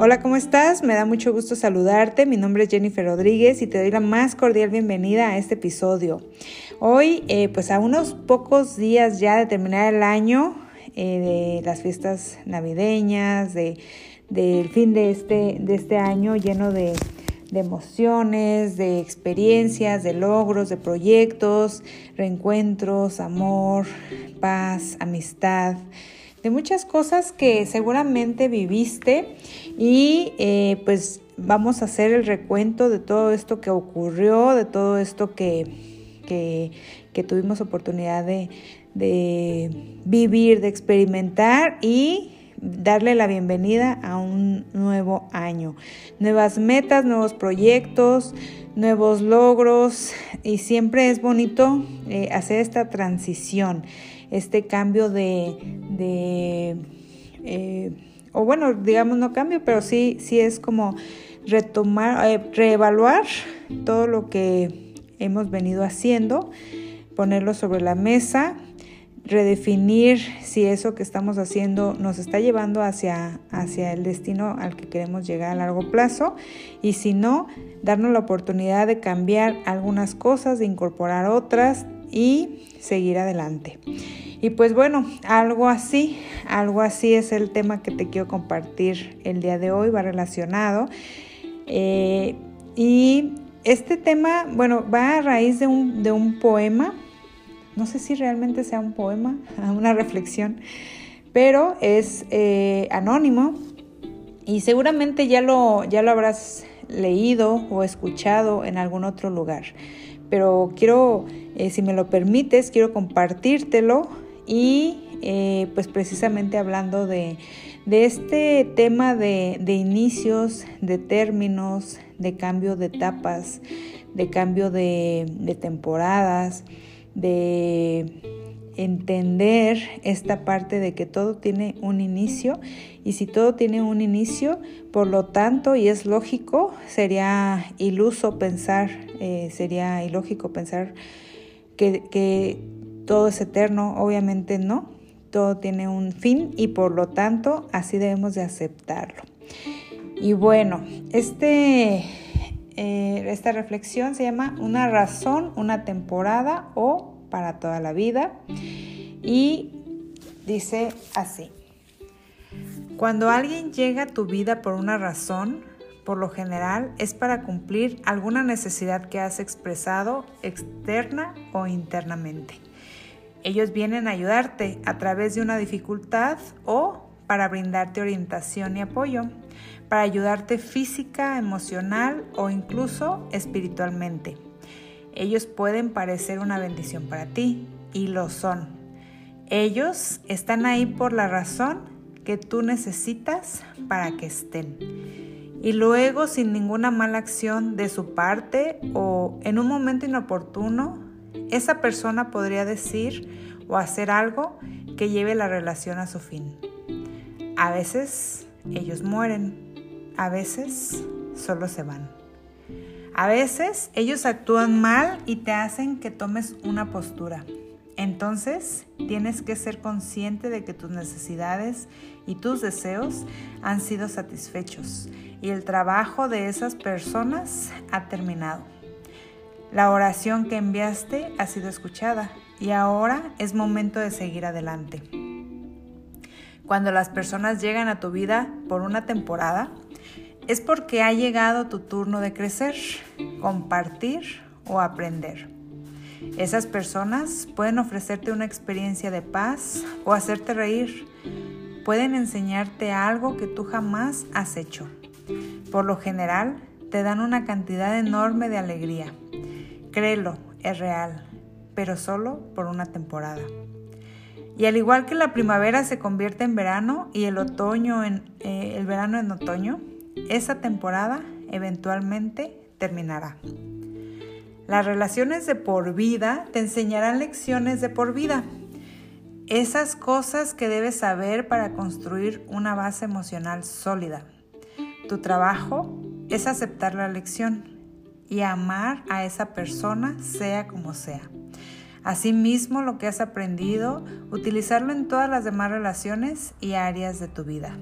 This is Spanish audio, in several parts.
Hola, ¿cómo estás? Me da mucho gusto saludarte. Mi nombre es Jennifer Rodríguez y te doy la más cordial bienvenida a este episodio. Hoy, eh, pues a unos pocos días ya de terminar el año, eh, de las fiestas navideñas, de, del fin de este, de este año lleno de, de emociones, de experiencias, de logros, de proyectos, reencuentros, amor, paz, amistad de muchas cosas que seguramente viviste y eh, pues vamos a hacer el recuento de todo esto que ocurrió, de todo esto que, que, tuvimos oportunidad de, de vivir, de experimentar y darle la bienvenida a un nuevo año. Nuevas metas, nuevos proyectos, nuevos logros y siempre es bonito eh, hacer esta transición este cambio de, eh, o bueno, digamos no cambio, pero sí, sí es como retomar, eh, reevaluar todo lo que hemos venido haciendo, ponerlo sobre la mesa, redefinir si eso que estamos haciendo nos está llevando hacia, hacia el destino al que queremos llegar a largo plazo y si no, darnos la oportunidad de cambiar algunas cosas, de incorporar otras y seguir adelante. Y pues bueno, algo así, algo así es el tema que te quiero compartir el día de hoy, va relacionado. Eh, y este tema, bueno, va a raíz de un, de un poema, no sé si realmente sea un poema, una reflexión, pero es eh, anónimo y seguramente ya lo, ya lo habrás leído o escuchado en algún otro lugar. Pero quiero, eh, si me lo permites, quiero compartírtelo y eh, pues precisamente hablando de, este tema de, inicios, de términos, de cambio de etapas, de cambio de, de temporadas, de entender esta parte de que todo tiene un inicio y si todo tiene un inicio, por lo tanto, y es lógico, sería iluso pensar, eh, sería ilógico pensar que, que todo es eterno, obviamente no, todo tiene un fin y por lo tanto así debemos de aceptarlo. Y bueno, este, eh, esta reflexión se llama Una razón, una temporada o para toda la vida y dice así. Cuando alguien llega a tu vida por una razón, por lo general es para cumplir alguna necesidad que has expresado externa o internamente. Ellos vienen a ayudarte a través de una dificultad o para brindarte orientación y apoyo, para ayudarte física, emocional o incluso espiritualmente. Ellos pueden parecer una bendición para ti y lo son. Ellos están ahí por la razón que tú necesitas para que estén. Y luego sin ninguna mala acción de su parte o en un momento inoportuno esa persona podría decir o hacer algo que lleve la relación a su fin. A veces ellos mueren, a veces solo se van. A veces ellos actúan mal y te hacen que tomes una postura. Entonces tienes que ser consciente de que tus necesidades y tus deseos han sido satisfechos y el trabajo de esas personas ha terminado. La oración que enviaste ha sido escuchada y ahora es momento de seguir adelante. Cuando las personas llegan a tu vida por una temporada, es porque ha llegado tu turno de crecer, compartir o aprender. Esas personas pueden ofrecerte una experiencia de paz o hacerte reír. Pueden enseñarte algo que tú jamás has hecho. Por lo general, te dan una cantidad enorme de alegría Créelo, es real, pero solo por una temporada. Y al igual que la primavera se convierte en verano y el otoño en eh, el verano en otoño, esa temporada eventualmente terminará. Las relaciones de por vida te enseñarán lecciones de por vida. Esas cosas que debes saber para construir una base emocional sólida. Tu trabajo es aceptar la lección y amar a esa persona sea como sea. Asimismo, lo que has aprendido, utilizarlo en todas las demás relaciones y áreas de tu vida.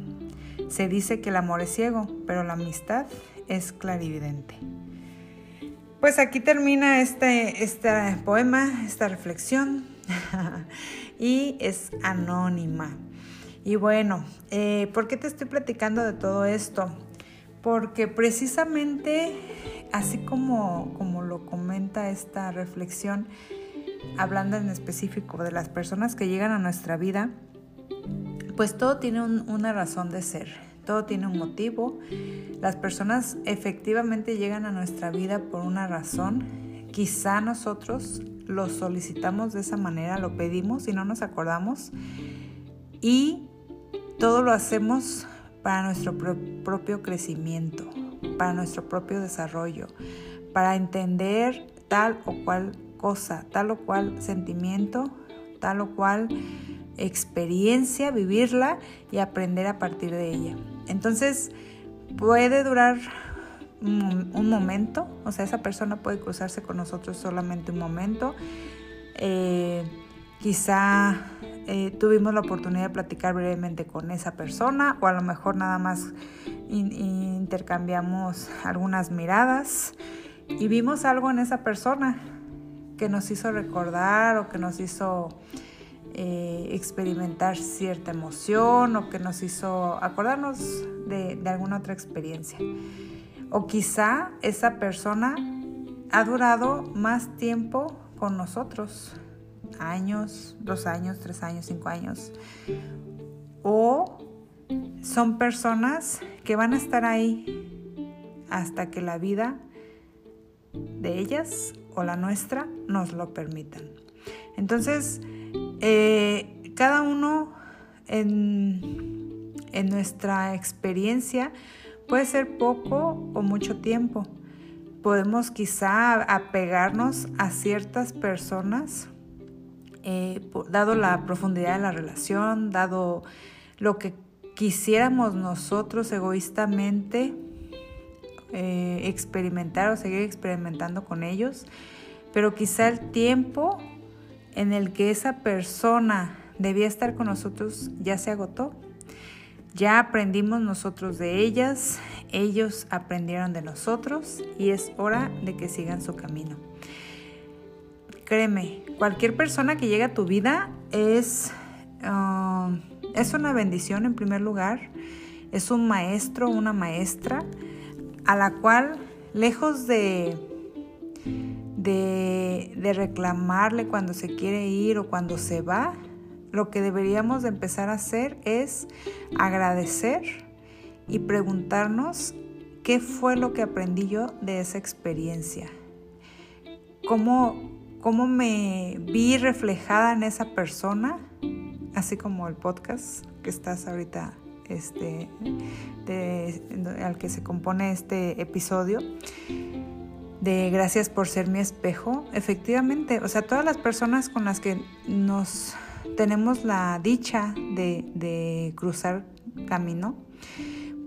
Se dice que el amor es ciego, pero la amistad es clarividente. Pues aquí termina este, este poema, esta reflexión, y es anónima. Y bueno, eh, ¿por qué te estoy platicando de todo esto? Porque precisamente, así como, como lo comenta esta reflexión, hablando en específico de las personas que llegan a nuestra vida, pues todo tiene una razón de ser, todo tiene un motivo. Las personas efectivamente llegan a nuestra vida por una razón. Quizá nosotros lo solicitamos de esa manera, lo pedimos y no nos acordamos. Y todo lo hacemos para nuestro propio crecimiento, para nuestro propio desarrollo, para entender tal o cual cosa, tal o cual sentimiento, tal o cual experiencia, vivirla y aprender a partir de ella. Entonces, puede durar un, momento, o sea, esa persona puede cruzarse con nosotros solamente un momento. Eh, quizá eh, tuvimos la oportunidad de platicar brevemente con esa persona o a lo mejor nada más intercambiamos algunas miradas y vimos algo en esa persona que nos hizo recordar o que nos hizo eh, experimentar cierta emoción o que nos hizo acordarnos de, de alguna otra experiencia. O quizá esa persona ha durado más tiempo con nosotros, años, dos años, tres años, cinco años. O son personas que van a estar ahí hasta que la vida de ellas o la nuestra nos lo permitan. Entonces, eh, cada uno en, en nuestra experiencia puede ser poco o mucho tiempo. Podemos quizá apegarnos a ciertas personas, eh, dado la profundidad de la relación, dado lo que quisiéramos nosotros egoístamente eh, experimentar o seguir experimentando con ellos, pero quizá el tiempo en el que esa persona debía estar con nosotros ya se agotó. Ya aprendimos nosotros de ellas, ellos aprendieron de nosotros y es hora de que sigan su camino. Créeme, cualquier persona que llegue a tu vida es, ah, es una bendición en primer lugar, es un maestro, una maestra, a la cual, lejos de, de, reclamarle cuando se quiere ir o cuando se va, lo que deberíamos de empezar a hacer es agradecer y preguntarnos qué fue lo que aprendí yo de esa experiencia. ¿Cómo, cómo me vi reflejada en esa persona, así como el podcast que estás ahorita este, al que se compone este episodio de gracias por ser mi espejo, efectivamente, o sea, todas las personas con las que nos tenemos la dicha de, de cruzar camino,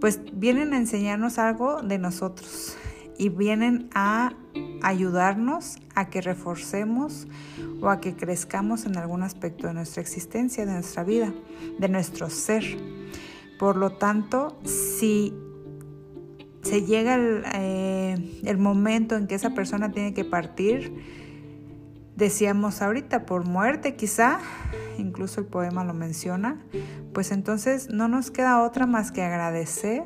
pues vienen a enseñarnos algo de nosotros y vienen a ayudarnos a que reforcemos o a que crezcamos en algún aspecto de nuestra existencia, de nuestra vida, de nuestro ser. Por lo tanto, si se llega eh, el, momento en que esa persona tiene que partir, decíamos ahorita, por muerte quizá, incluso el poema lo menciona, pues entonces no nos queda otra más que agradecer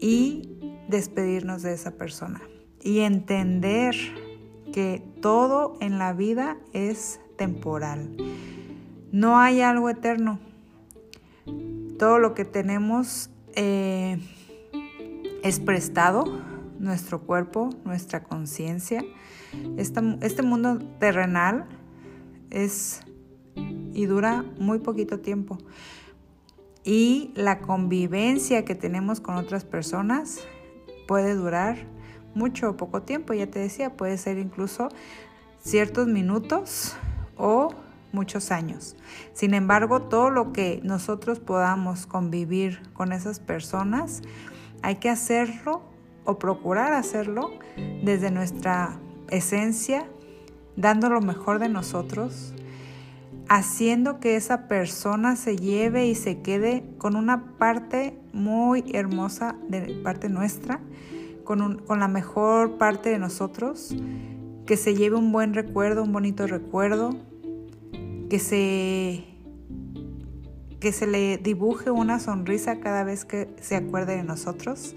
y despedirnos de esa persona y entender que todo en la vida es temporal. No hay algo eterno todo lo que tenemos eh, es prestado, nuestro cuerpo, nuestra conciencia. Este mundo terrenal es y dura muy poquito tiempo. Y la convivencia que tenemos con otras personas puede durar mucho o poco tiempo, ya te decía, puede ser incluso ciertos minutos o muchos años. Sin embargo, todo lo que nosotros podamos convivir con esas personas, hay que hacerlo o procurar hacerlo desde nuestra esencia, dando lo mejor de nosotros, haciendo que esa persona se lleve y se quede con una parte muy hermosa de parte nuestra, con, con la mejor parte de nosotros, que se lleve un buen recuerdo, un bonito recuerdo, que se que se le dibuje una sonrisa cada vez que se acuerde de nosotros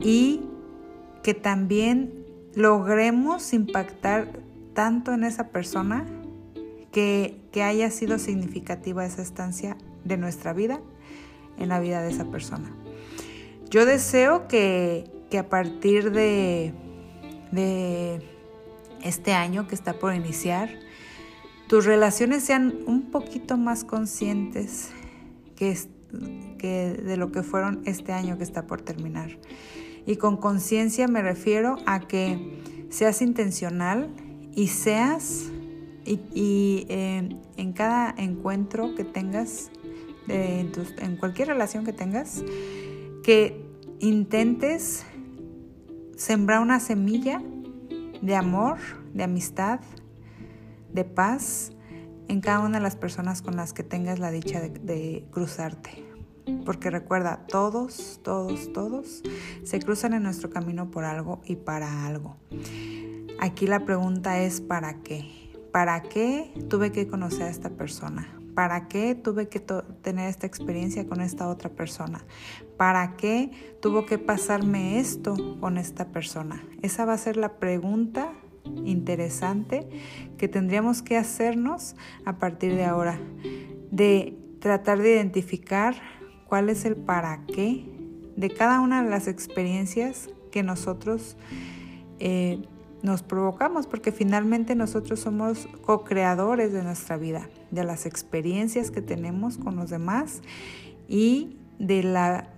y que también logremos impactar tanto en esa persona que, haya sido significativa esa estancia de nuestra vida en la vida de esa persona. Yo deseo que, a partir de, de este año que está por iniciar, tus relaciones sean un poquito más conscientes que, de lo que fueron este año que está por terminar. Y con conciencia me refiero a que seas intencional y seas y, eh, en cada encuentro que tengas, en, en cualquier relación que tengas, que intentes sembrar una semilla de amor, de amistad, de paz en cada una de las personas con las que tengas la dicha de, cruzarte. Porque recuerda, todos, todos, todos se cruzan en nuestro camino por algo y para algo. Aquí la pregunta es ¿para qué? ¿Para qué tuve que conocer a esta persona? ¿Para qué tuve que tener esta experiencia con esta otra persona? ¿Para qué tuvo que pasarme esto con esta persona? Esa va a ser la pregunta interesante que tendríamos que hacernos a partir de ahora, de tratar de identificar cuál es el para qué de cada una de las experiencias que nosotros eh, nos provocamos, porque finalmente nosotros somos co-creadores de nuestra vida, de las experiencias que tenemos con los demás y de la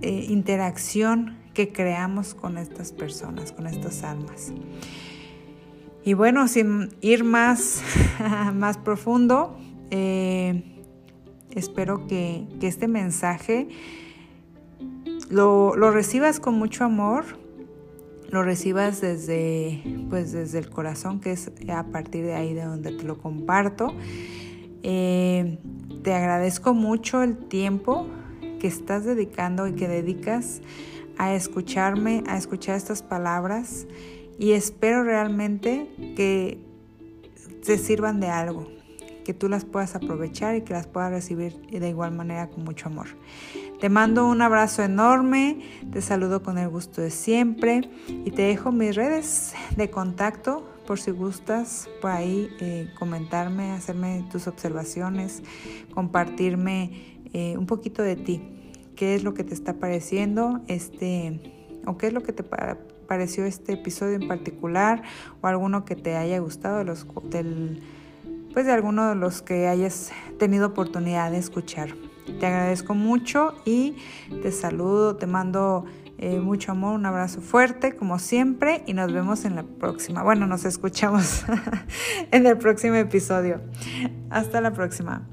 eh, interacción que creamos con estas personas, con estas almas. Y bueno, sin ir más, más profundo, eh, espero que, este mensaje lo, recibas con mucho amor, lo recibas desde, pues desde el corazón, que es a partir de ahí de donde te lo comparto. Eh, te agradezco mucho el tiempo que estás dedicando y que dedicas a escucharme, a escuchar estas palabras y espero realmente que te sirvan de algo, que tú las puedas aprovechar y que las puedas recibir de igual manera con mucho amor. Te mando un abrazo enorme, te saludo con el gusto de siempre y te dejo mis redes de contacto por si gustas por ahí eh, comentarme, hacerme tus observaciones, compartirme eh, un poquito de ti, qué es lo que te está pareciendo este o qué es lo que te pareció este episodio en particular o alguno que te haya gustado de los, del, pues de alguno de los que hayas tenido oportunidad de escuchar. Te agradezco mucho y te saludo, te mando eh, mucho amor, un abrazo fuerte como siempre y nos vemos en la próxima. Bueno, nos escuchamos en el próximo episodio. Hasta la próxima.